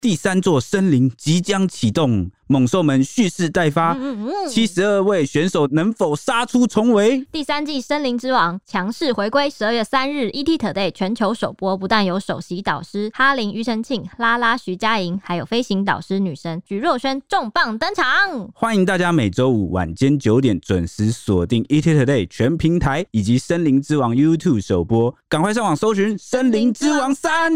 第三座森林即将启动，猛兽们蓄势待发。七十二位选手能否杀出重围？第三季《森林之王》强势回归，十二月三日，ETtoday 全球首播。不但有首席导师哈林、庾澄庆、拉拉、徐佳莹，还有飞行导师女神徐若瑄重磅登场。欢迎大家每周五晚间九点准时锁定 ETtoday 全平台以及《森林之王》YouTube 首播，赶快上网搜寻《森林之王三》。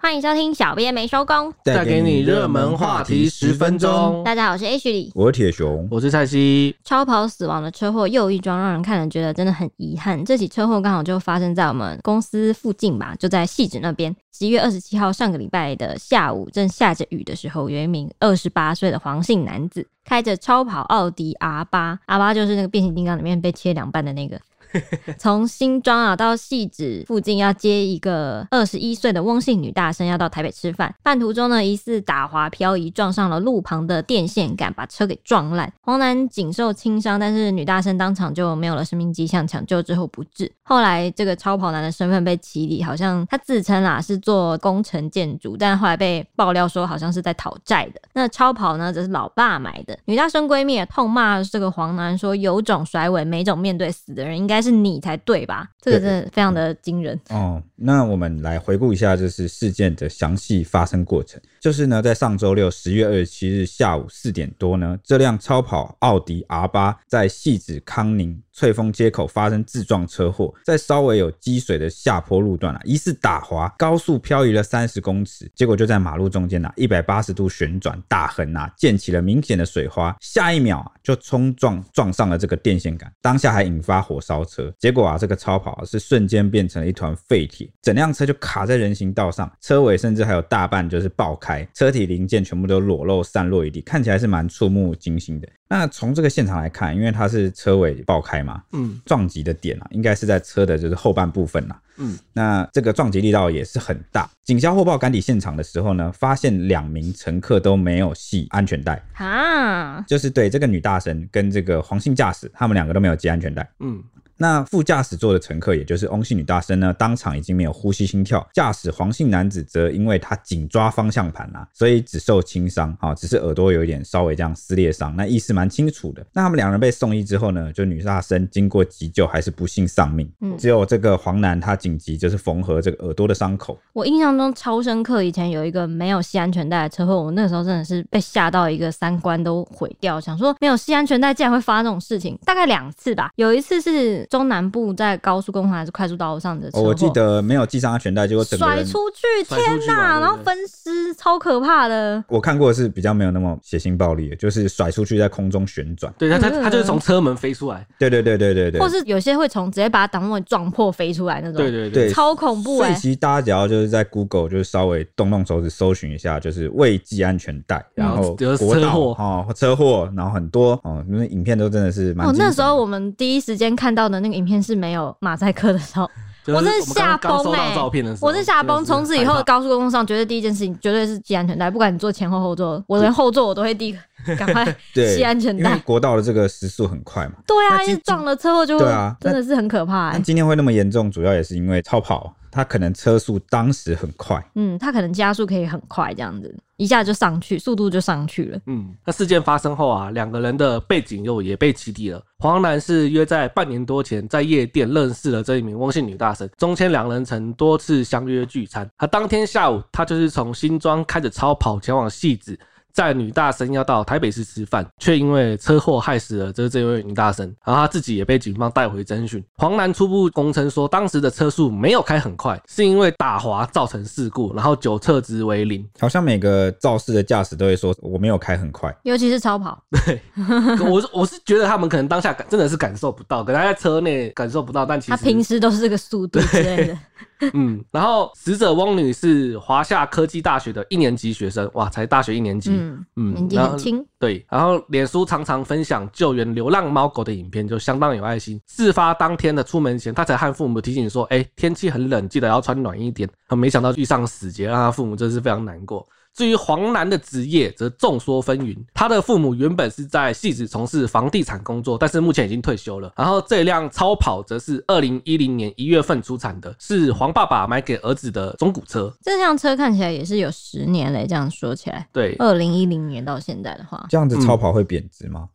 欢迎收听，小编没收工，带给你热门话题十分钟。大家好，我是 H 李，我是铁熊，我是蔡西。超跑死亡的车祸又一桩，让人看了觉得真的很遗憾。这起车祸刚好就发生在我们公司附近吧，就在汐止那边。十一月二十七号上个礼拜的下午，正下着雨的时候，有一名二十八岁的黄姓男子开着超跑奥迪 R 八，R 八就是那个变形金刚里面被切两半的那个。从新庄啊到戏子附近要接一个二十一岁的翁姓女大生，要到台北吃饭。半途中呢，疑似打滑漂移，撞上了路旁的电线杆，把车给撞烂。黄男仅受轻伤，但是女大生当场就没有了生命迹象，抢救之后不治。后来这个超跑男的身份被起底，好像他自称啊是做工程建筑，但后来被爆料说好像是在讨债的。那超跑呢，则是老爸买的。女大生闺蜜也痛骂这个黄男说：“有种甩尾，没种面对死的人，应该。”应该是你才对吧？这个真的非常的惊人哦。那我们来回顾一下，就是事件的详细发生过程。就是呢，在上周六十月二十七日下午四点多呢，这辆超跑奥迪 R 八在汐止康宁翠峰街口发生自撞车祸，在稍微有积水的下坡路段啊，疑似打滑，高速漂移了三十公尺，结果就在马路中间呐，一百八十度旋转，大横呐，溅起了明显的水花，下一秒啊，就冲撞撞上了这个电线杆，当下还引发火烧车，结果啊，这个超跑啊是瞬间变成了一团废铁，整辆车就卡在人行道上，车尾甚至还有大半就是爆开，车体零件全部都裸露散落一地，看起来是蛮触目惊心的。那从这个现场来看，因为它是车尾爆开嘛，嗯，撞击的点啊，应该是在车的就是后半部分呐，嗯，那这个撞击力道也是很大。警消后报赶抵现场的时候呢，发现两名乘客都没有系安全带啊，就是对这个女大神跟这个黄姓驾驶，他们两个都没有系安全带，嗯。那副驾驶座的乘客，也就是翁姓女大生呢，当场已经没有呼吸心跳。驾驶黄姓男子则因为他紧抓方向盘啊，所以只受轻伤，啊，只是耳朵有一点稍微这样撕裂伤，那意识蛮清楚的。那他们两人被送医之后呢，就女大生经过急救还是不幸丧命。嗯，只有这个黄男他紧急就是缝合这个耳朵的伤口。我印象中超深刻，以前有一个没有系安全带的车祸，我那时候真的是被吓到一个三观都毁掉，想说没有系安全带竟然会发生这种事情，大概两次吧。有一次是。中南部在高速公路还是快速道路上的车祸，我记得没有系上安全带，结果整个甩出去，天哪！然后分尸，超可怕的。我看过的是比较没有那么血腥暴力的，就是甩出去在空中旋转。对，他他他就是从车门飞出来。对对对对对对。或是有些会从直接把挡风撞破飞出来那种。对对对，超恐怖。所以其实大家只要就是在 Google 就是稍微动动手指搜寻一下，就是未系安全带，然后国道哦车祸，然后很多哦，因为影片都真的是蛮。哦，那时候我们第一时间看到的那个影片是没有。马赛克的时候，我是吓崩哎！我是吓崩。从此以后，高速公路上绝对第一件事情绝对是系安全带，不管你坐前后后座，我连后座我都会第一个 赶快 系安全带。因为国道的这个时速很快嘛。对啊，一撞了车祸就会，对啊，真的是很可怕。今天会那么严重，主要也是因为超跑。他可能车速当时很快，嗯，他可能加速可以很快，这样子一下就上去，速度就上去了。嗯，那事件发生后啊，两个人的背景又也被起底了。黄男是约在半年多前在夜店认识了这一名翁姓女大生，中间两人曾多次相约聚餐。他当天下午，他就是从新庄开着超跑前往汐止。在女大生要到台北市吃饭，却因为车祸害死了这这位女大生，然后他自己也被警方带回侦讯。黄男初步供称说，当时的车速没有开很快，是因为打滑造成事故，然后酒测值为零。好像每个肇事的驾驶都会说我没有开很快，尤其是超跑。对，我是我是觉得他们可能当下感真的是感受不到，可能他在车内感受不到，但其实他平时都是这个速度之类的。嗯，然后死者翁女是华夏科技大学的一年级学生，哇，才大学一年级，嗯嗯，年纪很轻。对，然后脸书常常分享救援流浪猫狗的影片，就相当有爱心。事发当天的出门前，他才和父母提醒说：“哎，天气很冷，记得要穿暖一点。”没想到遇上死劫，让他父母真是非常难过。至于黄楠的职业则众说纷纭。他的父母原本是在戏子从事房地产工作，但是目前已经退休了。然后这辆超跑则是二零一零年一月份出产的，是黄爸爸买给儿子的中古车。这辆车看起来也是有十年嘞，这样说起来，对，二零一零年到现在的话，这样子超跑会贬值吗？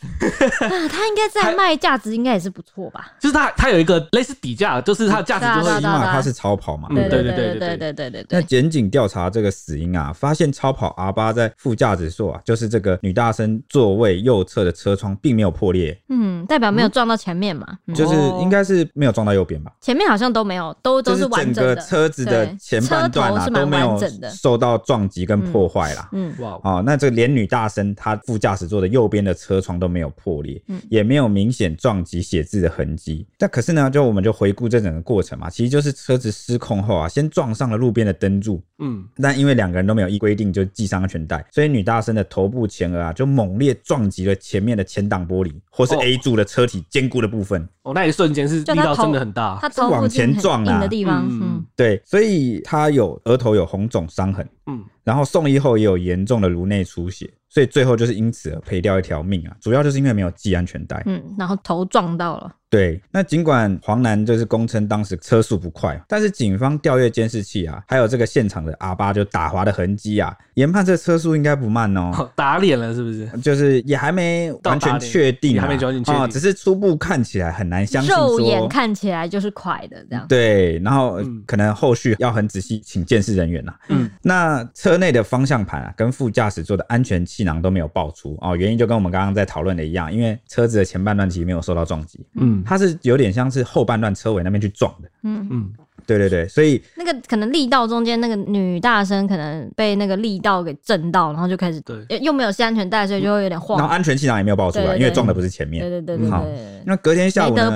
啊，它应该在卖价值应该也是不错吧？就是它它有一个类似底价，就是它的价值就会起码它是超跑嘛。对对对对对对对对对。那检警调查这个死因啊，发现超跑 R 八在副驾驶座啊，就是这个女大生座位右侧的车窗并没有破裂。嗯，代表没有撞到前面嘛？嗯、就是应该是没有撞到右边吧？前面好像都没有，都都是完整的。整个车子的前半段啊都没有受到撞击跟破坏啦。嗯，哇，哦，那这个连女大生她副驾驶座的右边的车窗都没有破裂，嗯，也没有明显撞击写字的痕迹。但可是呢，就我们就回顾这整个过程嘛，其实就是车子失控后啊，先撞上了路边的灯柱，嗯，但因为两个人都没有依规定就系上安全带，所以女大生的头部前额啊就猛烈撞击了前面的前挡玻璃，或是 A 柱的车体坚固的部分。哦，那一瞬间是力道真的很大，往前撞啊，的地方，嗯，嗯。对，所以他有额头有红肿伤痕，嗯，然后送医后也有严重的颅内出血。所以最后就是因此而赔掉一条命啊，主要就是因为没有系安全带，嗯，然后头撞到了。对，那尽管黄楠就是供称当时车速不快，但是警方调阅监视器啊，还有这个现场的阿巴就打滑的痕迹啊，研判这车速应该不慢哦。打脸了是不是？就是也还没完全确定，还没完全确定啊，只是初步看起来很难相信，肉眼看起来就是快的这样。对，然后可能后续要很仔细请鉴识人员呐。嗯，那车内的方向盘啊，跟副驾驶座的安全气囊都没有爆出哦，原因就跟我们刚刚在讨论的一样，因为车子的前半段其实没有受到撞击。嗯。它是有点像是后半段车尾那边去撞的，嗯嗯。对对对，所以那个可能力道中间那个女大生可能被那个力道给震到，然后就开始对，又没有系安全带，所以就会有点晃。然后安全气囊也没有爆出来，因为撞的不是前面。对对对对，好，那隔天下午呢，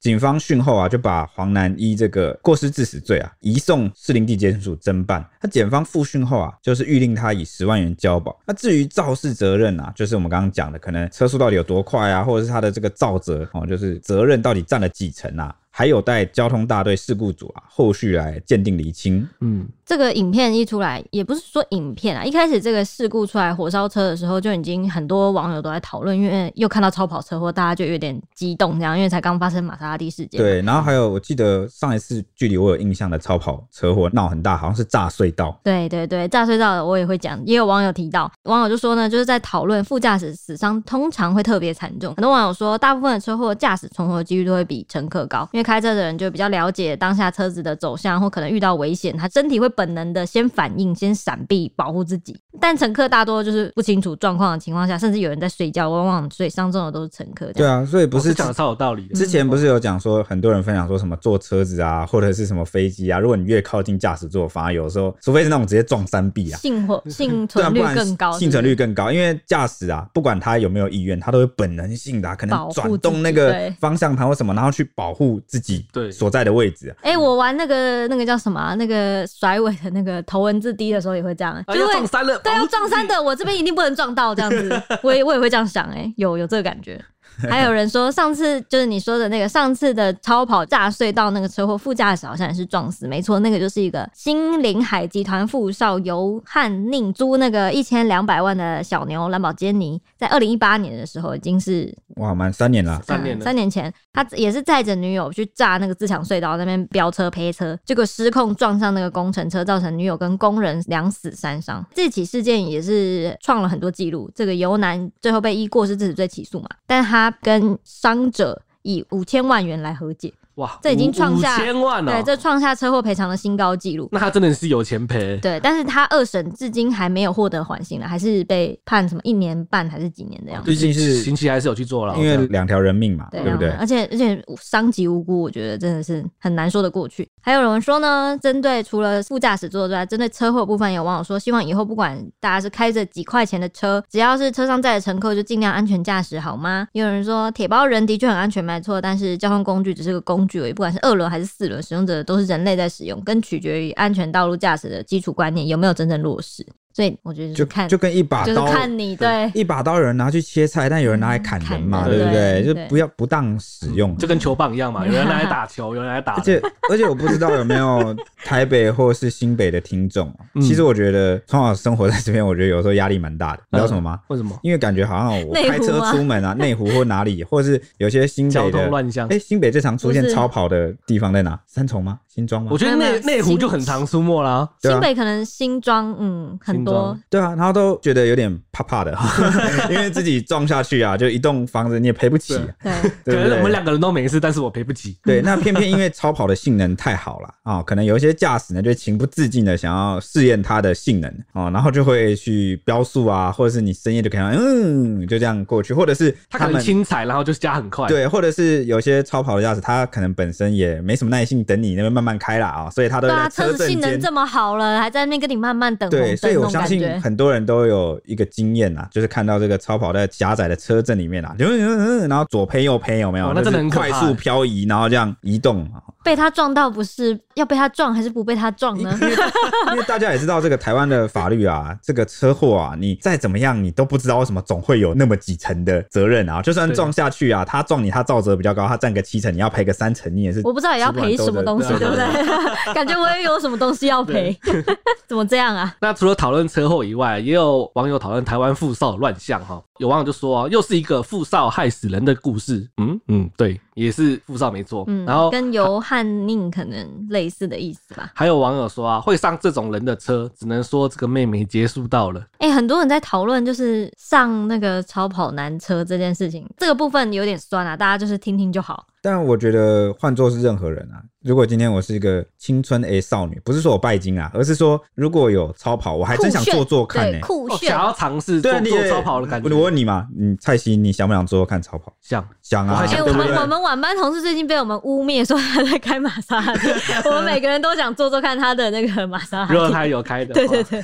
警方讯后啊，就把黄男一这个过失致死罪啊，移送士林地检署侦办。那检方复讯后啊，就是预令他以十万元交保。那至于肇事责任啊，就是我们刚刚讲的，可能车速到底有多快啊，或者是他的这个肇责哦，就是责任到底占了几成啊？还有待交通大队事故组啊，后续来鉴定厘清。嗯。这个影片一出来，也不是说影片啊，一开始这个事故出来火烧车的时候，就已经很多网友都在讨论，因为又看到超跑车祸，大家就有点激动，这样，因为才刚发生玛莎拉蒂事件。对，然后还有我记得上一次距离我有印象的超跑车祸闹很大，好像是炸隧道。对对对，炸隧道的我也会讲，也有网友提到，网友就说呢，就是在讨论副驾驶死伤通常会特别惨重，很多网友说，大部分的车祸驾驶存活几率都会比乘客高，因为开车的人就比较了解当下车子的走向或可能遇到危险，他身体会本能的先。反应先闪避，保护自己。但乘客大多就是不清楚状况的情况下，甚至有人在睡觉，往往所以伤重的都是乘客。对啊，所以不是讲的超有道理的。之前不是有讲说，很多人分享说什么坐车子啊，或者是什么飞机啊，如果你越靠近驾驶座，反而有时候，除非是那种直接撞山壁啊，幸活 幸存率更高，幸存率更高。因为驾驶啊，不管他有没有意愿，他都会本能性的、啊、可能转动那个方向盘或什么，然后去保护自己对所在的位置、啊。哎、欸，我玩那个那个叫什么、啊，那个甩尾的那个头文字 D 的时候也会这样，啊、要撞山了，对，要撞山的，我这边一定不能撞到这样子，我也我也会这样想、欸，哎，有有这个感觉。还有人说，上次就是你说的那个上次的超跑炸隧道那个车祸，副驾驶好像也是撞死，没错，那个就是一个新林海集团副少尤汉宁租那个一千两百万的小牛兰博基尼，在二零一八年的时候已经是哇，满三年了，三年了，三年前他也是载着女友去炸那个自强隧道那边飙车赔车，结果失控撞上那个工程车，造成女友跟工人两死三伤。这起事件也是创了很多记录，这个尤男最后被依过失致死罪起诉嘛，但他。他跟伤者以五千万元来和解。哇，这已经创下千万了，对，这创下车祸赔偿的新高纪录。那他真的是有钱赔。对，但是他二审至今还没有获得缓刑了，还是被判什么一年半还是几年的样子。毕竟是刑期还是有去坐牢，因为两条人命嘛，对不对？而且而且伤及无辜，我觉得真的是很难说得过去。还有人说呢，针对除了副驾驶座之外，针对车祸部分，有网友说希望以后不管大家是开着几块钱的车，只要是车上载的乘客就尽量安全驾驶，好吗？也有人说铁包人的确很安全，没错，但是交通工具只是个工具而已，不管是二轮。还是四轮使用者都是人类在使用，更取决于安全道路驾驶的基础观念有没有真正落实。所以我觉得就看就跟一把就是刀，看你对一把刀有人拿去切菜，但有人拿来砍人嘛，对不对？就不要不当使用。就跟球棒一样嘛，有人拿来打球，有人拿来打人。而且而且我不知道有没有台北或是新北的听众其实我觉得从小生活在这边，我觉得有时候压力蛮大的，你知道什么吗？为什么？因为感觉好像我开车出门啊，内湖或哪里，或是有些新北的，通乱象哎，。新北最常出现超跑的地方在哪？三重吗？新庄吗我？觉得内内湖就很常苏墨啦。对啊新北可能新庄嗯很多庄对啊，然后都觉得有点怕怕的，因为自己撞下去啊，就一栋房子你也赔不起啊，对。可我们？两个人都没事，但是我赔不起。对，那偏偏因为超跑的性能太好了啊、可能有一些驾驶呢就情不自禁的想要试验它的性能哦、然后就会去飙速啊，或者是你深夜就可以嗯就这样过去，或者是他可能轻踩，然后就加很快。，对，或者是有些超跑的驾驶，他可能本身也没什么耐性等你那边慢慢开啦啊、所以他都对啊，车子性能这么好了，还在那边跟你慢慢等对，所以我相信。很多人都有一个经验啊，就是看到这个超跑在狭窄的车阵里面啊，然后左偏右偏，有没有？哦那真的很就是快速漂移，然后这样移动啊。被他撞到不是要被他撞还是不被他撞呢？因 为因为大家也知道这个台湾的法律啊，这个车祸啊，你再怎么样，你都不知道为什么总会有那么几层的责任啊。就算撞下去啊，他撞你，他造责比较高，他占个七成，你要赔个三成，你也是我不知道也要赔什么东西，对不对？感觉我也有什么东西要赔，怎么这样啊？那除了讨论车祸以外，也有网友讨论台湾富少乱象哈。有网友就说、啊，又是一个富少害死人的故事。嗯嗯，对，也是富少没错。嗯，然后跟尤汉宁可能类似的意思吧。还有网友说啊，会上这种人的车，只能说这个妹妹结束到了。哎、很多人在讨论就是上那个超跑男车这件事情，这个部分有点酸啊，大家就是听听就好。但我觉得换做是任何人啊，如果今天我是一个青春 A 少女，不是说我拜金啊，而是说如果有超跑，我还真想做做看呢、对酷炫，哦想要尝试做做超跑的感觉。我问你嘛，你蔡西，你想不想做做看超跑？想想啊，我们我们晚班同事最近被我们污蔑说他在开玛莎拉蒂，我们每个人都想做做看他的那个玛莎拉蒂。如果他有开的，对对，对，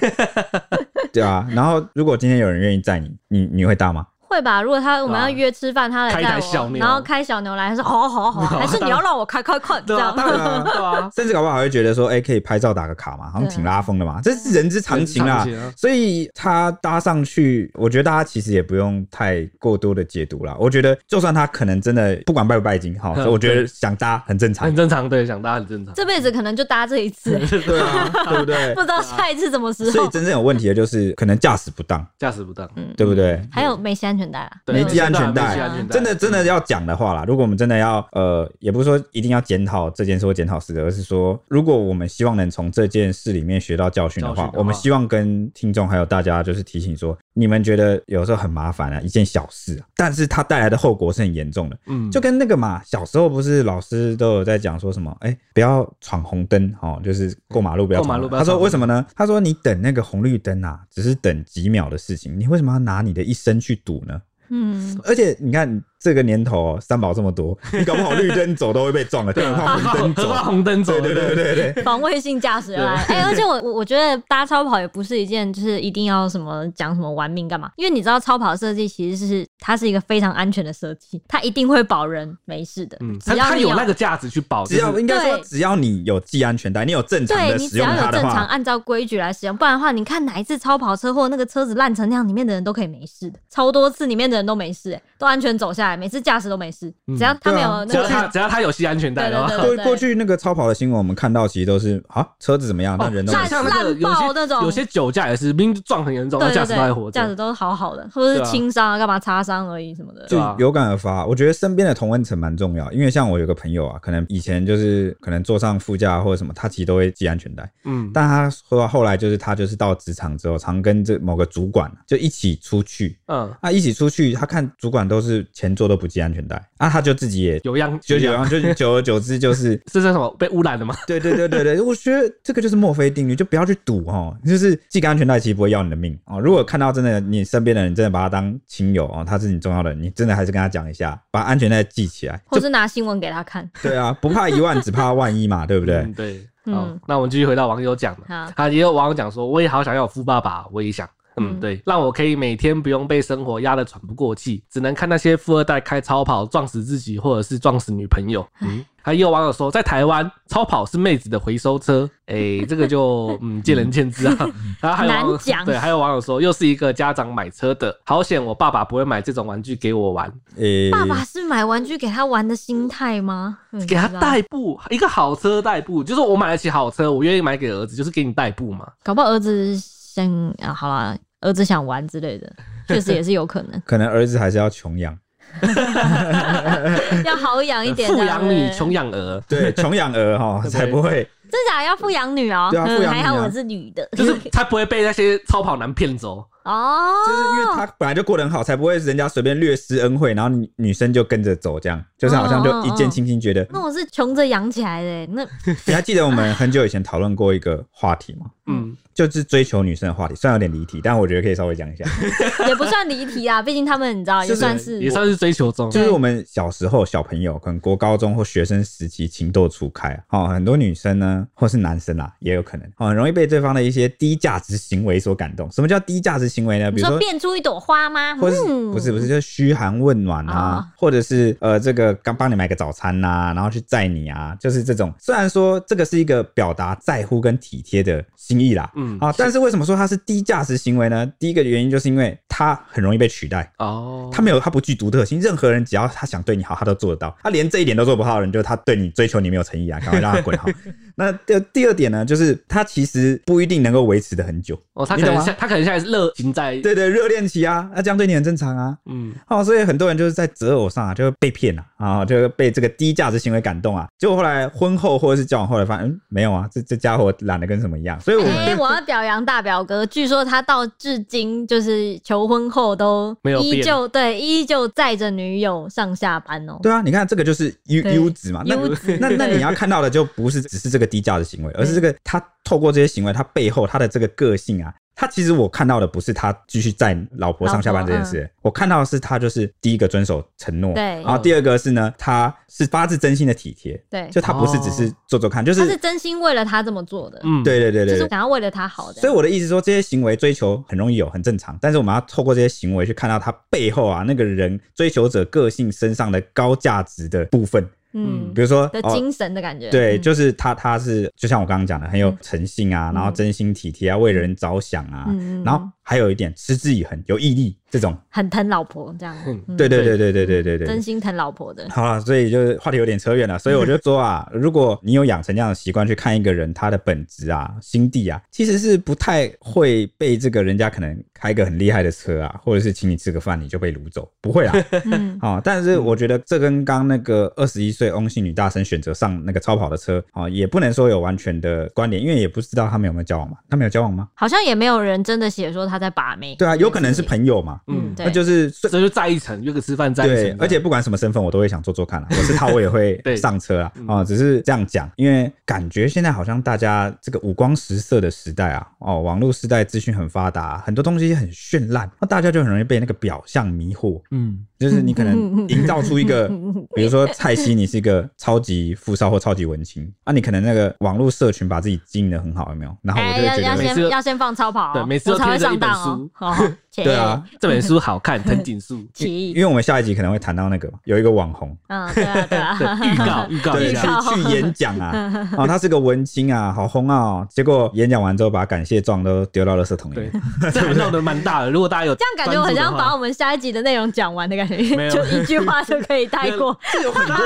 对啊。然后如果今天有人愿意载你，你你会搭吗？会吧？如果他我们要约吃饭，他来开一台带我，小牛然后开小牛来，他 说好啊好啊好啊，还是你要让我开开快这对啊，样。当然 对啊，甚至搞不好还会觉得说，哎、可以拍照打个卡嘛，好像挺拉风的嘛，这是人之常情啊。所以他搭上去，我觉得大家其实也不用太过多的解读啦。我觉得就算他可能真的不管拜不拜金，哈，嗯所以我觉得想搭很正常很。正常，对，想搭很正常。这辈子可能就搭这一次，对啊，对不对不？知道下一次什么时候。所以真正有问题的就是可能驾驶不当，驾驶不当，嗯，对不对？还有没系安全带啊？没系安全带真的真的要讲的话啦，如果我们真的要呃，也不是说一定要检讨这件事或检讨事的，而是说，如果我们希望能从这件事里面学到教训的话的，话我们希望跟听众还有大家就是提醒说，你们觉得有时候很麻烦啊，一件小事啊，但是它带来的后果是很严重的。嗯，就跟那个嘛，小时候不是老师都有在讲说什么？哎、不要闯红灯哦，就是过马路不要闯。过马路不要闯红灯他说为什么呢？他说你等那个红绿灯啊，只是等几秒的事情，你为什么要拿你的一生去赌呢？嗯，而且你看这个年头、哦，三宝这么多，你搞不好绿灯走都会被撞了，更何况红灯何况走。红灯走，对对对对。对，防卫性驾驶啊，哎、而且我我我觉得搭超跑也不是一件就是一定要什么讲什么玩命干嘛，因为你知道超跑设计其实是它是一个非常安全的设计，它一定会保人没事的，嗯，只要你有那个价值去保，只要应该说只要你有系安全带，你有正常的使对你只要用它的有正常话，按照规矩来使用，不然的话，你看哪一次超跑车祸那个车子烂成那样，里面的人都可以没事的，超多次里面的人都没事、哎，都安全走下来，每次驾驶都没事，只要他没有那只要个。他只要他有系安全带的话，对对过过去那个超跑的新闻，我们看到其实都是啊车子怎么样，但人都没烂事像那个有烂爆那种些有些酒驾也是，明明撞很严重，驾驶还活着。驾驶都好好的，或者是啊轻伤啊，干嘛擦伤而已什么的。就啊有感而发。我觉得身边的同温层蛮重要，因为像我有个朋友啊，可能以前就是可能坐上副驾或者什么，他其实都会系安全带。嗯，但他说后来就是他就是到职场之后，常跟这某个主管就一起出去，嗯，啊，一起出去，他看主管都是前座都不系安全带，啊，他就自己也有样就有样，就 久而久之就是。是这什么被污染了吗？对对对对对，我觉得这个就是墨菲定律，就不要去赌哦。就是系个安全带，其实不会要你的命哦。如果看到真的你身边的人真的把他当亲友哦，他是你重要的人，你真的还是跟他讲一下，把安全带系起来。或是拿新闻给他看。对啊，不怕一万，只怕万一嘛，对不对？嗯对。嗯好，那我们继续回到网友讲的，好他也有网友讲说，我也好想要有富爸爸，我也想。嗯，嗯。对，让我可以每天不用被生活压得喘不过气，只能看那些富二代开超跑撞死自己，或者是撞死女朋友。嗯，还有网友说，在台湾超跑是妹子的回收车，哎、欸，这个就嗯见仁见智啊。然 后还有对，还有网友说，又是一个家长买车的，好险我爸爸不会买这种玩具给我玩，诶、爸爸是买玩具给他玩的心态吗？给他代步，一个好车代步，就是我买得起好车，我愿意买给儿子，就是给你代步嘛。搞不好儿子想啊，好啦，儿子想玩之类的，确实也是有可能。可能儿子还是要穷养，要好养一点，富养女，穷养儿，对，穷养儿哈，才不会。真假？要富养女哦、嗯对啊富养女啊。还好我是女的，就是才不会被那些超跑男骗走。哦，就是因为他本来就过得很好，才不会人家随便略施恩惠，然后女女生就跟着走，这样就是好像就一见倾心，觉得。那我是穷着养起来的欸，那你还记得我们很久以前讨论过一个话题吗？嗯，就是追求女生的话题，虽然有点离题，但我觉得可以稍微讲一下。也不算离题啊，毕竟他们你知道也算是也算是追求中。就是我们小时候小朋友，可能国高中或学生时期情窦初开啊，哦，很多女生呢，或是男生啊，也有可能哦，很容易被对方的一些低价值行为所感动。什么叫低价值行为呢？比如说。变出一朵花吗？或是嗯不是不是，就是嘘寒问暖啊，哦或者是呃，这个刚帮你买个早餐呐、啊，然后去载你啊，就是这种。虽然说这个是一个表达在乎跟体贴的心意啦，嗯啊，但是为什么说它是低价值行为呢？第一个原因就是因为它很容易被取代，哦，它没有，它不具独特性。任何人只要他想对你好，他都做得到。他连这一点都做不好的人，就是他对你追求你没有诚意啊，赶快让他滚好。那第第二点呢，就是他其实不一定能够维持的很久。哦，他可能现他可能现在是热情在，对对，热恋期啊，那这样对你很正常啊。嗯，哦，所以很多人就是在择偶上啊，就会被骗了啊，就会被这个低价值行为感动啊，结果后来婚后或者是交往后来发现，嗯，没有啊，这这家伙懒得跟什么一样。所以我们、哎、我要表扬大表哥，据说他到至今就是求婚后都没有依旧对，依旧载着女友上下班哦、对啊，你看这个就是优对优质嘛，那优质那那你要看到的就不是只是这个低价的行为，而是这个他透过这些行为，他背后他的这个个性啊。他其实我看到的不是他继续载老婆上下班这件事，嗯、我看到的是他就是第一个遵守承诺，对，然后第二个是呢，他是发自真心的体贴，对，就他不是只是做做看，就是他是真心为了他这么做的，嗯，对对对对，就是想要为了他好的。所以我的意思说，这些行为追求很容易有，很正常，但是我们要透过这些行为去看到他背后啊那个人追求者个性身上的高价值的部分。嗯，比如说的精神的感觉，哦、对，嗯、就是他，他是就像我刚刚讲的，很有诚信啊，嗯、然后真心体贴啊，为人着想啊，嗯、然后还有一点持之以恒，有毅力，这种很疼老婆这样。嗯、对对对对对对对对，真心疼老婆的。好了，所以就是话题有点扯远了，所以我就说啊，如果你有养成这样的习惯去看一个人他的本质啊、心地啊，其实是不太会被这个人家可能开个很厉害的车啊，或者是请你吃个饭你就被掳走，不会啦。嗯，好，但是我觉得这跟刚那个二十一岁翁姓女大生选择上那个超跑的车啊，也不能说有完全的关联，因为也不知道他们有没有交往嘛。他们有交往吗？好像也没有人真的写说他在把妹。对啊，有可能是朋友嘛。嗯，那就是这就在一层约个吃饭在一层。对，而且不管什么身份，我都会想做做看啊。我是他，我也会上车啊。哦，只是这样讲，因为感觉现在好像大家这个五光十色的时代啊，哦，网络时代资讯很发达，很多东西很绚烂，那大家就很容易被那个表象迷惑。嗯。就是你可能 营造出一个，比如说蔡西，你是一个超级富少或超级文青啊，你可能那个网络社群把自己经营的很好，有没有？然后我就会觉得要先要先放超跑，对，每次都贴着一本书，哦 对啊，这本书好看，藤井树。因为我们下一集可能会谈到那个有一个网红，嗯，对啊，对啊，预告预告对，去去演讲啊，哦，他是个文青啊，好红啊，结果演讲完之后把感谢状都丢到垃圾桶里面，这闹得蛮大的。如果大家有这样感觉，我很像把我们下一集的内容讲完的感觉。没有，就一句话就可以带过。这有很多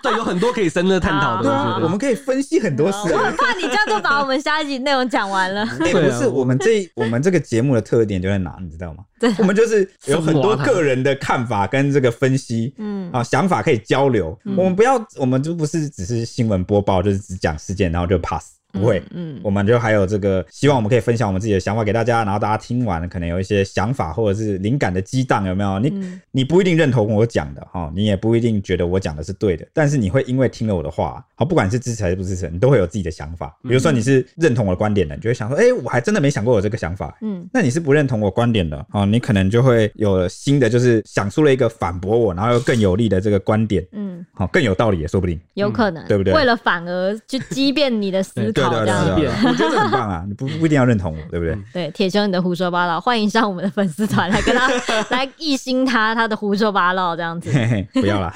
对，有很多可以深入探讨的。对啊，我们可以分析很多事。我很怕你这样就把我们下一集内容讲完了。哎，不是，我们这我们这个节目的特点就在哪，你知道吗？对，我们就是有很多个人的看法跟这个分析，嗯啊，想法可以交流。我们不要，我们就不是只是新闻播报，就是只讲事件，然后就 pass。不会，嗯，我们就还有这个，希望我们可以分享我们自己的想法给大家，然后大家听完可能有一些想法或者是灵感的激荡，有没有？你、嗯、你不一定认同我讲的哈，你也不一定觉得我讲的是对的，但是你会因为听了我的话，好，不管是支持还是不支持，你都会有自己的想法。比如说你是认同我的观点的，你就会想说，哎、欸，我还真的没想过有这个想法，嗯，那你是不认同我观点的，哦，你可能就会有新的，就是想出了一个反驳我，然后又更有力的这个观点，嗯，好，更有道理也说不定，有可能，对不对？为了反而去激变你的思考，这样。我觉得很棒啊！你不不一定要认同我，对不对？对，铁兄你的胡说八道，欢迎上我们的粉丝团来跟他来一心他他的胡说八道这样子。嘿嘿，不要啦。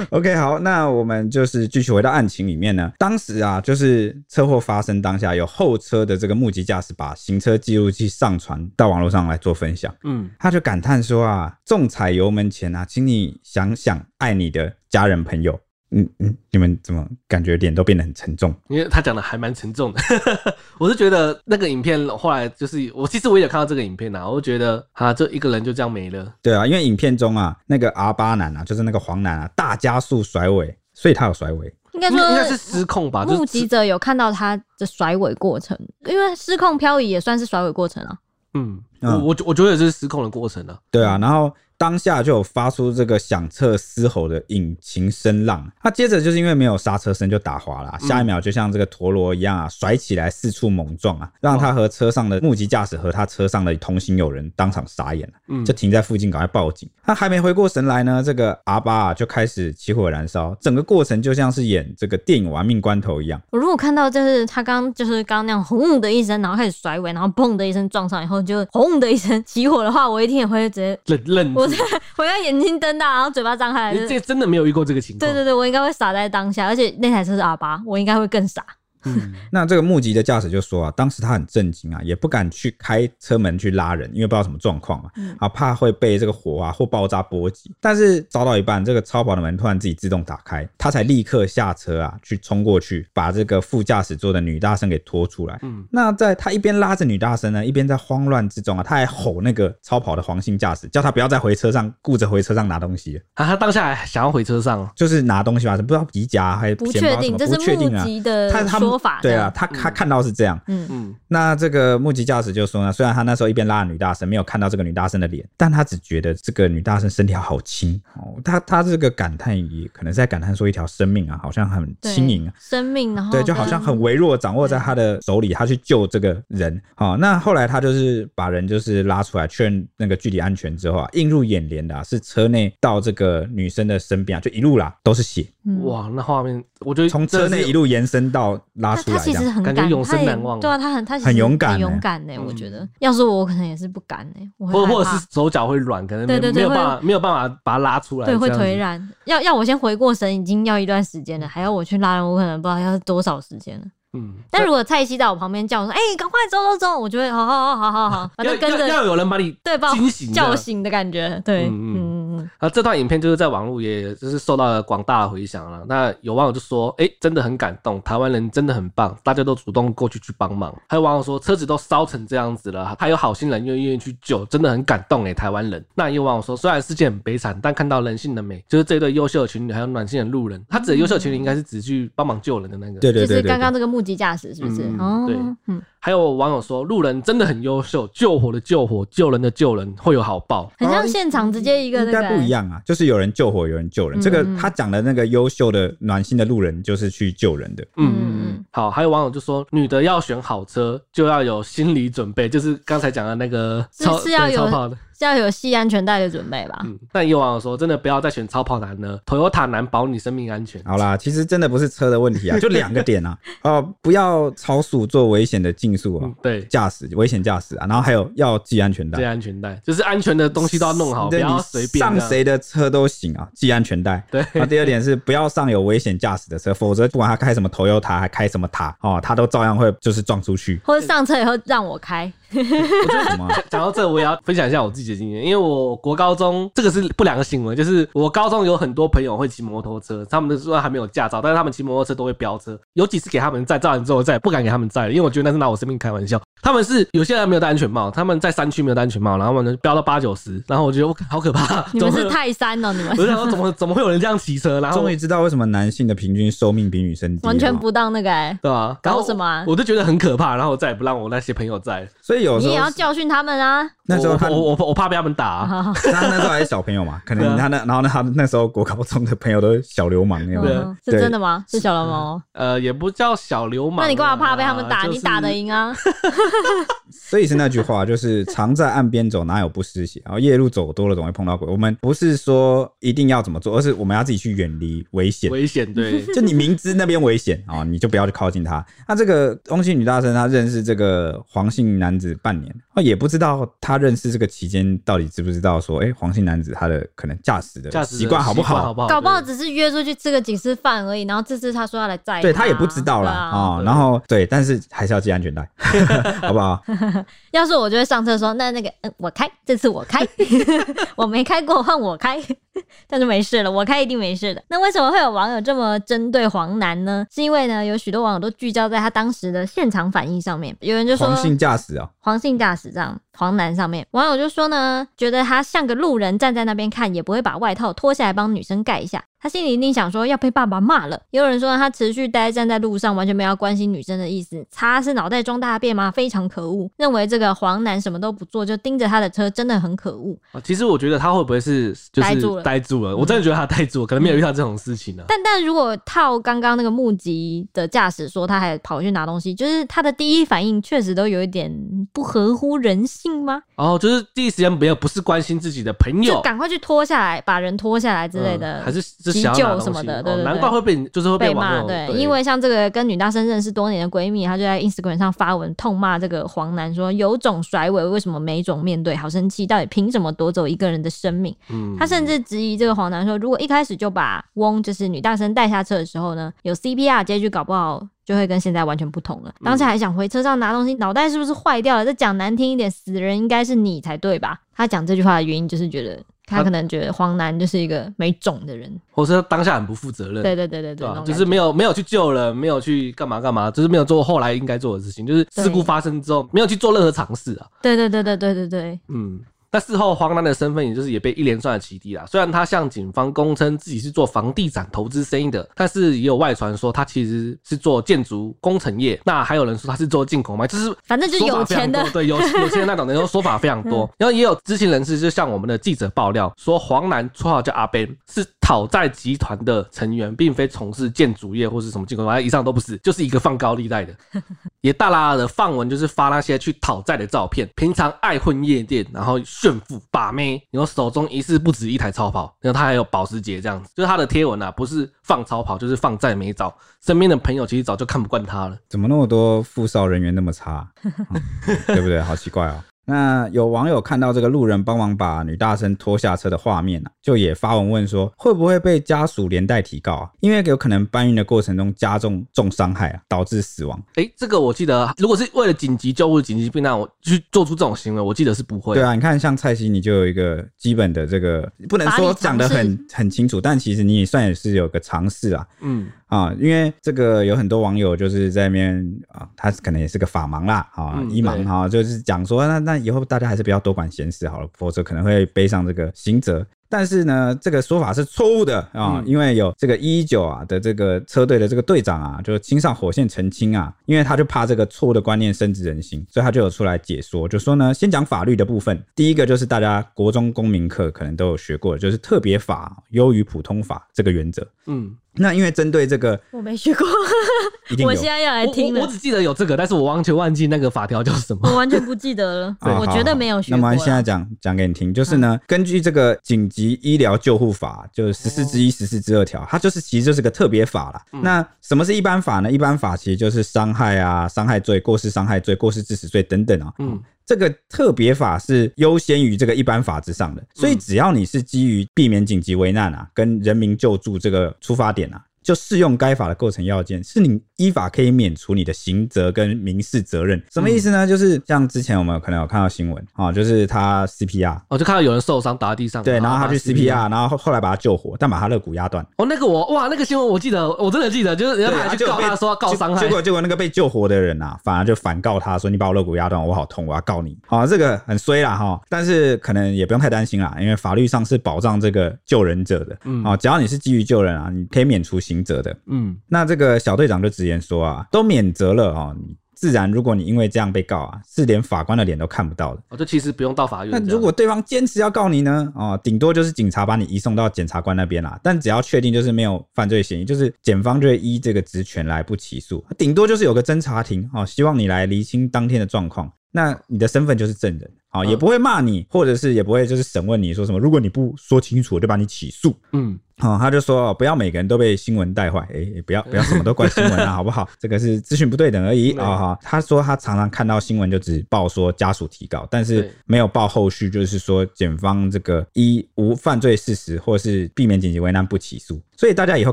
OK，好，那我们就是继续回到案情里面呢。当时啊，就是车祸发生当下，有后车的这个目击驾驶把行车记录器上传到网络上来做分享。嗯，他就感叹说啊，重踩油门前啊，请你想想爱你的家人朋友。嗯嗯，你们怎么感觉脸都变得很沉重？因为他讲的还蛮沉重的。我是觉得那个影片后来就是我其实我也有看到这个影片呐，我就觉得他这一个人就这样没了。对啊，因为影片中啊，那个阿巴男啊，就是那个黄男啊，大加速甩尾，所以他有甩尾。应该说应该是失控吧？目击者有看到他的甩尾过程，因为失控漂移也算是甩尾过程啊。嗯，我我我觉得这是失控的过程啊。对啊，然后。当下就有发出这个响彻嘶吼的引擎声浪，那接着就是因为没有刹车声就打滑了，下一秒就像这个陀螺一样啊，甩起来四处猛撞啊，让他和车上的目击驾驶和他车上的同行友人当场傻眼了，就停在附近赶快报警。他还没回过神来呢，这个阿巴啊就开始起火燃烧，整个过程就像是演这个电影玩命关头一样。我如果看到就是他刚就是刚那样轰的一声，然后开始甩尾，然后砰的一声撞上以后就轰的一声起火的话，我一定也会直接愣愣。我在，我在眼睛瞪大，然后嘴巴张开。你这真的没有遇过这个情况？对对对，我应该会傻在当下，而且那台车是阿巴我应该会更傻。嗯，那这个目击的驾驶就说啊，当时他很震惊啊，也不敢去开车门去拉人，因为不知道什么状况啊，啊，怕会被这个火啊或爆炸波及。但是烧到一半，这个超跑的门突然自己自动打开，他才立刻下车啊，去冲过去把这个副驾驶座的女大生给拖出来。嗯，那在他一边拉着女大生呢，一边在慌乱之中啊，他还吼那个超跑的黄姓驾驶，叫他不要再回车上，顾着回车上拿东西啊。他当下还想要回车上，就是拿东西吧，不知道皮夹还不确定，这是目击的说法。对啊，他他看到是这样，嗯嗯，那这个目击驾驶就说呢，虽然他那时候一边拉女大生，没有看到这个女大生的脸，但他只觉得这个女大生身体好轻哦。他他这个感叹也可能是在感叹说一条生命啊，好像很轻盈啊，生命，然后对，就好像很微弱，掌握在他的手里，他去救这个人。好，那后来他就是把人就是拉出来，确认那个距离安全之后啊，映入眼帘的啊，是车内到这个女生的身边啊，就一路啦都是血。哇，那画面我觉得从车内一路延伸到拉出来，他其实很感觉永生难忘。对啊，他很他很勇敢，很勇敢呢。我觉得，要是我，可能也是不敢呢。或或者是手脚会软，可能没有办法没有办法把它拉出来，对，会腿软。要要我先回过神，已经要一段时间了，还要我去拉人，我可能不知道要多少时间了。嗯，但如果蔡西在我旁边叫我说：“哎，赶快走走走！”我就会好好好好好好，反正跟着要有人把你对把我惊醒叫醒的感觉，对，嗯。啊，这段影片就是在网络，也就是受到了广大的回响了。那有网友就说：“哎、欸，真的很感动，台湾人真的很棒，大家都主动过去去帮忙。”还有网友说：“车子都烧成这样子了，还有好心人愿意愿意去救，真的很感动哎、欸，台湾人。”那也有网友说：“虽然事件很悲惨，但看到人性的美，就是这一对优秀的情侣，还有暖心的路人。他指的优秀情侣应该是指去帮忙救人的那个，对对对，就是刚刚这个目击驾驶是不是？嗯、哦，对，嗯。”还有网友说，路人真的很优秀，救火的救火，救人的救人，会有好报。很像现场直接一个，应该不一样啊，就是有人救火，有人救人。这个他讲的那个优秀的暖心的路人，就是去救人的。嗯嗯嗯。好，还有网友就说，女的要选好车，就要有心理准备，就是刚才讲的那个超是要有超跑的。要有系安全带的准备吧。嗯，但也有网友说，真的不要再选超跑男了，Toyota 难保你生命安全。好啦，其实真的不是车的问题啊，就两个点啊，哦，不要超速做危险的竞速啊，对，驾驶危险驾驶啊，然后还有要系安全带，系安全带就是安全的东西都要弄好，不要随便上谁的车都行啊，系安全带。对，那第二点是不要上有危险驾驶的车，否则不管他开什么 Toyota，还开什么塔哦，他都照样会就是撞出去，或者上车以后让我开。我觉得讲到这，我也要分享一下我自己的经验，因为我国高中这个是不良的新闻，就是我高中有很多朋友会骑摩托车，他们的虽然还没有驾照，但是他们骑摩托车都会飙车，有几次给他们载，载完之后再也不敢给他们载了，因为我觉得那是拿我生命开玩笑。他们是有些人没有戴安全帽，他们在山区没有戴安全帽，然后他们飙到八九十，然后我觉得我好可怕。你们是泰山哦，你们。我想说怎么怎么会有人这样骑车？然后终于知道为什么男性的平均寿命比女生低，完全不当那个哎、欸，对啊，搞什么、啊？我就觉得很可怕，然后我再也不让我那些朋友在。所以有时候你也要教训他们啊。那时候我我我我怕被他们打、啊。他那时候还是小朋友嘛，可能他那然后呢，他那时候国高中的朋友都是小流氓那种。是真的吗？是小流氓？呃，也不叫小流氓。那你干嘛怕被他们打？你打得赢啊？所以是那句话，就是常在岸边走，哪有不湿鞋？然后夜路走多了，总会碰到鬼。我们不是说一定要怎么做，而是我们要自己去远离危险。危险，对，就你明知那边危险啊，你就不要去靠近他。那这个翁姓女大生，她认识这个黄姓男子半年，啊，也不知道她认识这个期间到底知不知道说，哎，黄姓男子他的可能驾驶的习惯好不好？好不好？搞不好只是约出去吃个警示饭而已。然后这次他说要来载，对他也不知道啦。啊。然后对，但是还是要系安全带，好不好？要是我就会上车说，那那个嗯，我开，这次我开，我没开过，换我开，但是没事了，我开一定没事的。那为什么会有网友这么针对黄男呢？是因为呢，有许多网友都聚焦在他当时的现场反应上面，有人就说黄姓驾驶啊，黄姓驾驶这样。黄男上面，网友就说呢，觉得他像个路人站在那边看，也不会把外套脱下来帮女生盖一下。他心里一定想说要被爸爸骂了。也有人说他持续待站在路上，完全没有要关心女生的意思。他是脑袋装大便吗？非常可恶。认为这个黄男什么都不做就盯着他的车，真的很可恶。其实我觉得他会不会是就是呆住了？我真的觉得他呆住了，可能没有遇到这种事情呢、啊。但但如果套刚刚那个目击的驾驶说他还跑去拿东西，就是他的第一反应确实都有一点不合乎人性吗？哦。就是第一时间没有，不是关心自己的朋友，就赶快去拖下来，把人拖下来之类的，还是急救什么的，对难怪会被就是会被骂，对，因为像这个跟女大生认识多年的闺蜜，她就在 Instagram 上发文痛骂这个黄男，说有种甩尾，为什么没种面对？好生气，到底凭什么夺走一个人的生命？嗯，他甚至质疑这个黄男说，如果一开始就把翁就是女大生带下车的时候呢，有 CPR，结局搞不好。就会跟现在完全不同了。当时还想回车上拿东西，脑袋是不是坏掉了？再讲难听一点，死人应该是你才对吧？他讲这句话的原因就是觉得他可能觉得黄男就是一个没种的人，或是当下很不负责任。对对对对对，对就是没有没有去救人，没有去干嘛干嘛，就是没有做后来应该做的事情，就是事故发生之后没有去做任何尝试啊。对对对对对对对，嗯。那事后，黄楠的身份也就是也被一连串的起底了。虽然他向警方供称自己是做房地产投资生意的，但是也有外传说他其实是做建筑工程业。那还有人说他是做进口卖，就是反正就是有钱的，对，有 有钱的那种人，说说法非常多。然后也有知情人士就向我们的记者爆料说，黄楠绰号叫阿 Ben，是讨债集团的成员，并非从事建筑业或是什么进口卖，以上都不是，就是一个放高利贷的，也大拉的放文，就是发那些去讨债的照片。平常爱混夜店，然后。炫富把妹，然后手中疑似不止一台超跑，然后他还有保时捷这样子，就是他的贴文啊，不是放超跑，就是放债没找，身边的朋友其实早就看不惯他了。怎么那么多富少人缘那么差？嗯，对不对？好奇怪啊、哦。那有网友看到这个路人帮忙把女大生拖下车的画面啊，就也发文问说，会不会被家属连带提告啊？因为有可能搬运的过程中加重重伤害啊，导致死亡。哎、欸，这个我记得，如果是为了紧急救护、紧急避难，我去做出这种行为，我记得是不会。对啊，你看像蔡西，你就有一个基本的这个，不能说讲得很很清楚，但其实你也算也是有个尝试啊。嗯。啊，因为这个有很多网友就是在那边啊，他可能也是个法盲啦，啊，医盲哈，就是讲说那那以后大家还是不要多管闲事好了，否则可能会背上这个刑责。但是呢，这个说法是错误的啊，因为有这个一一九啊的这个车队的这个队长啊，就亲上火线澄清啊，因为他就怕这个错误的观念深植人心，所以他就有出来解说，就说呢，先讲法律的部分，第一个就是大家国中公民课可能都有学过的，就是特别法优于普通法这个原则。嗯。那因为针对这个，我没学过，我现在要来听我。我只记得有这个，但是我完全忘记那个法条叫什么，我完全不记得了。我觉得没有学过。那么现在讲讲给你听，就是呢，根据这个紧急医疗救护法，就是十四之一、十四之二条，它就是其实就是个特别法啦。那什么是一般法呢？一般法其实就是伤害啊、伤害罪、过失伤害罪、过失致死罪等等啊。嗯。这个特别法是优先于这个一般法之上的，所以只要你是基于避免紧急危难啊，跟人民救助这个出发点啊。就适用该法的构成要件，是你依法可以免除你的刑责跟民事责任。什么意思呢？就是像之前我们可能有看到新闻啊，就是他 CPR，哦，就看到有人受伤倒在地上，对，然后他去 CPR，然后后来把他救活，但把他肋骨压断。哦，那个我哇，那个新闻我记得，我真的记得，就是人家还去告他说告伤害，结果结果那个被救活的人啊，反而就反告他说，你把我肋骨压断，我好痛，我要告你。啊，这个很衰啦哈，但是可能也不用太担心啦，因为法律上是保障这个救人者的，嗯，啊，只要你是基于救人啊，你可以免除刑责的，嗯。那这个小队长就直言说啊，都免责了哦，你自然，如果你因为这样被告啊，是连法官的脸都看不到的。哦，这其实不用到法院。那如果对方坚持要告你呢？哦，顶多就是警察把你移送到检察官那边啦。但只要确定就是没有犯罪嫌疑，就是检方就会依这个职权来不起诉。顶多就是有个侦查庭，哦，希望你来厘清当天的状况。那你的身份就是证人，啊，也不会骂你，或者是也不会就是审问你说什么。如果你不说清楚，我就把你起诉。嗯。好、哦，他就说不要每个人都被新闻带坏，哎、欸，不要不要什么都怪新闻啊，好不好？这个是资讯不对等而已啊。哈、哦，他说他常常看到新闻就只报说家属提告，但是没有报后续，就是说检方这个一无犯罪事实，或是避免紧急危难不起诉。所以大家以后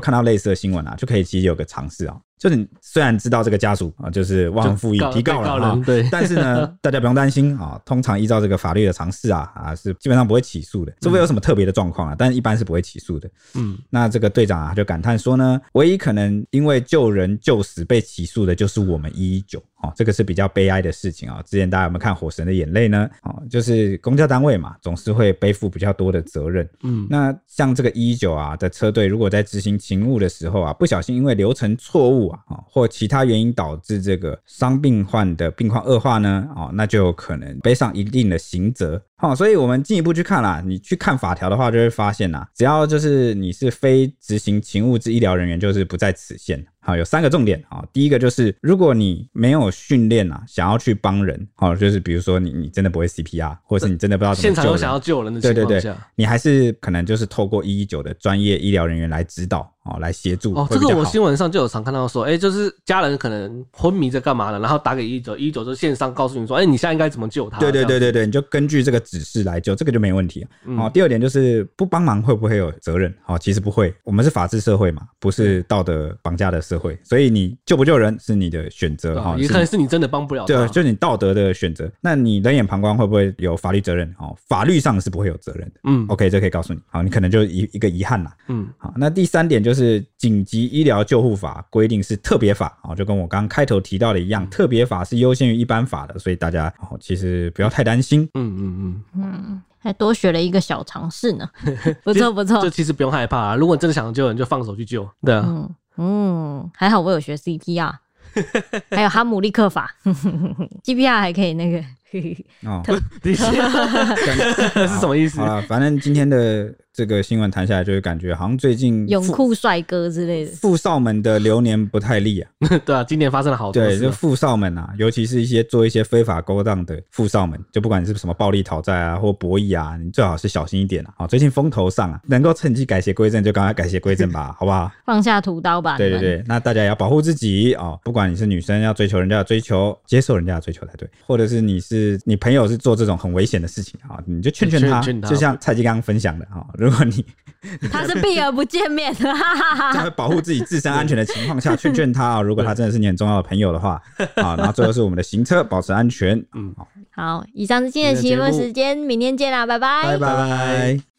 看到类似的新闻啊，就可以其实有个尝试啊，就是你虽然知道这个家属啊，就是忘恩负义提告了啊，对，但是呢，大家不用担心啊，通常依照这个法律的常识啊啊，是基本上不会起诉的，除非有什么特别的状况啊，但是一般是不会起诉的。嗯，那这个队长啊就感叹说呢，唯一可能因为救人救死被起诉的就是我们一一九。哦，这个是比较悲哀的事情啊、哦。之前大家有没有看《火神的眼泪》呢？哦，就是公交单位嘛，总是会背负比较多的责任。嗯，那像这个一一九啊的车队，如果在执行勤务的时候啊，不小心因为流程错误啊，或其他原因导致这个伤病患的病况恶化呢，哦，那就有可能背上一定的刑责。好，所以我们进一步去看啦，你去看法条的话，就会发现呐，只要就是你是非执行勤务之医疗人员，就是不在此限。好，有三个重点啊。第一个就是，如果你没有训练啊，想要去帮人，好，就是比如说你你真的不会 CPR，或者是你真的不知道怎么救人，现场有想要救人的情况下，对对对，你还是可能就是透过一一九的专业医疗人员来指导。哦，来协助哦，这个我新闻上就有常看到说，哎、欸，就是家人可能昏迷在干嘛的，然后打给一一九，一一九就线上告诉你说，哎、欸，你现在应该怎么救他？对对对对对，你就根据这个指示来救，这个就没问题。嗯、哦，第二点就是不帮忙会不会有责任？哦，其实不会，我们是法治社会嘛，不是道德绑架的社会，所以你救不救人是你的选择哈，也可能是你真的帮不了，对，就是你道德的选择。那你冷眼旁观会不会有法律责任？哦，法律上是不会有责任的。嗯，OK，这可以告诉你，好，你可能就一一个遗憾啦。嗯，好，那第三点就是紧急医疗救护法规定是特别法啊，就跟我刚刚开头提到的一样，特别法是优先于一般法的，所以大家哦其实不要太担心。嗯嗯嗯嗯，还多学了一个小常识呢，不错不错。就其实不用害怕啊，如果真的想救人，就放手去救。对啊，嗯嗯，还好我有学 CPR，还有哈姆立克法，GPR 还可以那个 哦，是什么意思啊？反正今天的。这个新闻谈下来，就是感觉好像最近泳裤帅哥之类的富少们的流年不太利啊。对啊，今年发生了好多事。对，就富少们啊，尤其是一些做一些非法勾当的富少们，就不管你是什么暴力讨债啊，或博弈啊，你最好是小心一点啊。最近风头上啊，能够趁机改邪归正就赶快改邪归正吧，好不好？放下屠刀吧。对对对，那大家也要保护自己啊，不管你是女生要追求人家的追求，接受人家的追求才对，或者是你是你朋友是做这种很危险的事情啊，你就劝劝他，劝劝他就像蔡记刚刚分享的啊。如果你 他是避而不见面，在保护自己自身安全的情况下，劝劝他啊。如果他真的是你很重要的朋友的话，啊，然后最后是我们的行车保持安全。嗯，好，以上是今天的节目时间，明天见啦，拜拜，拜拜。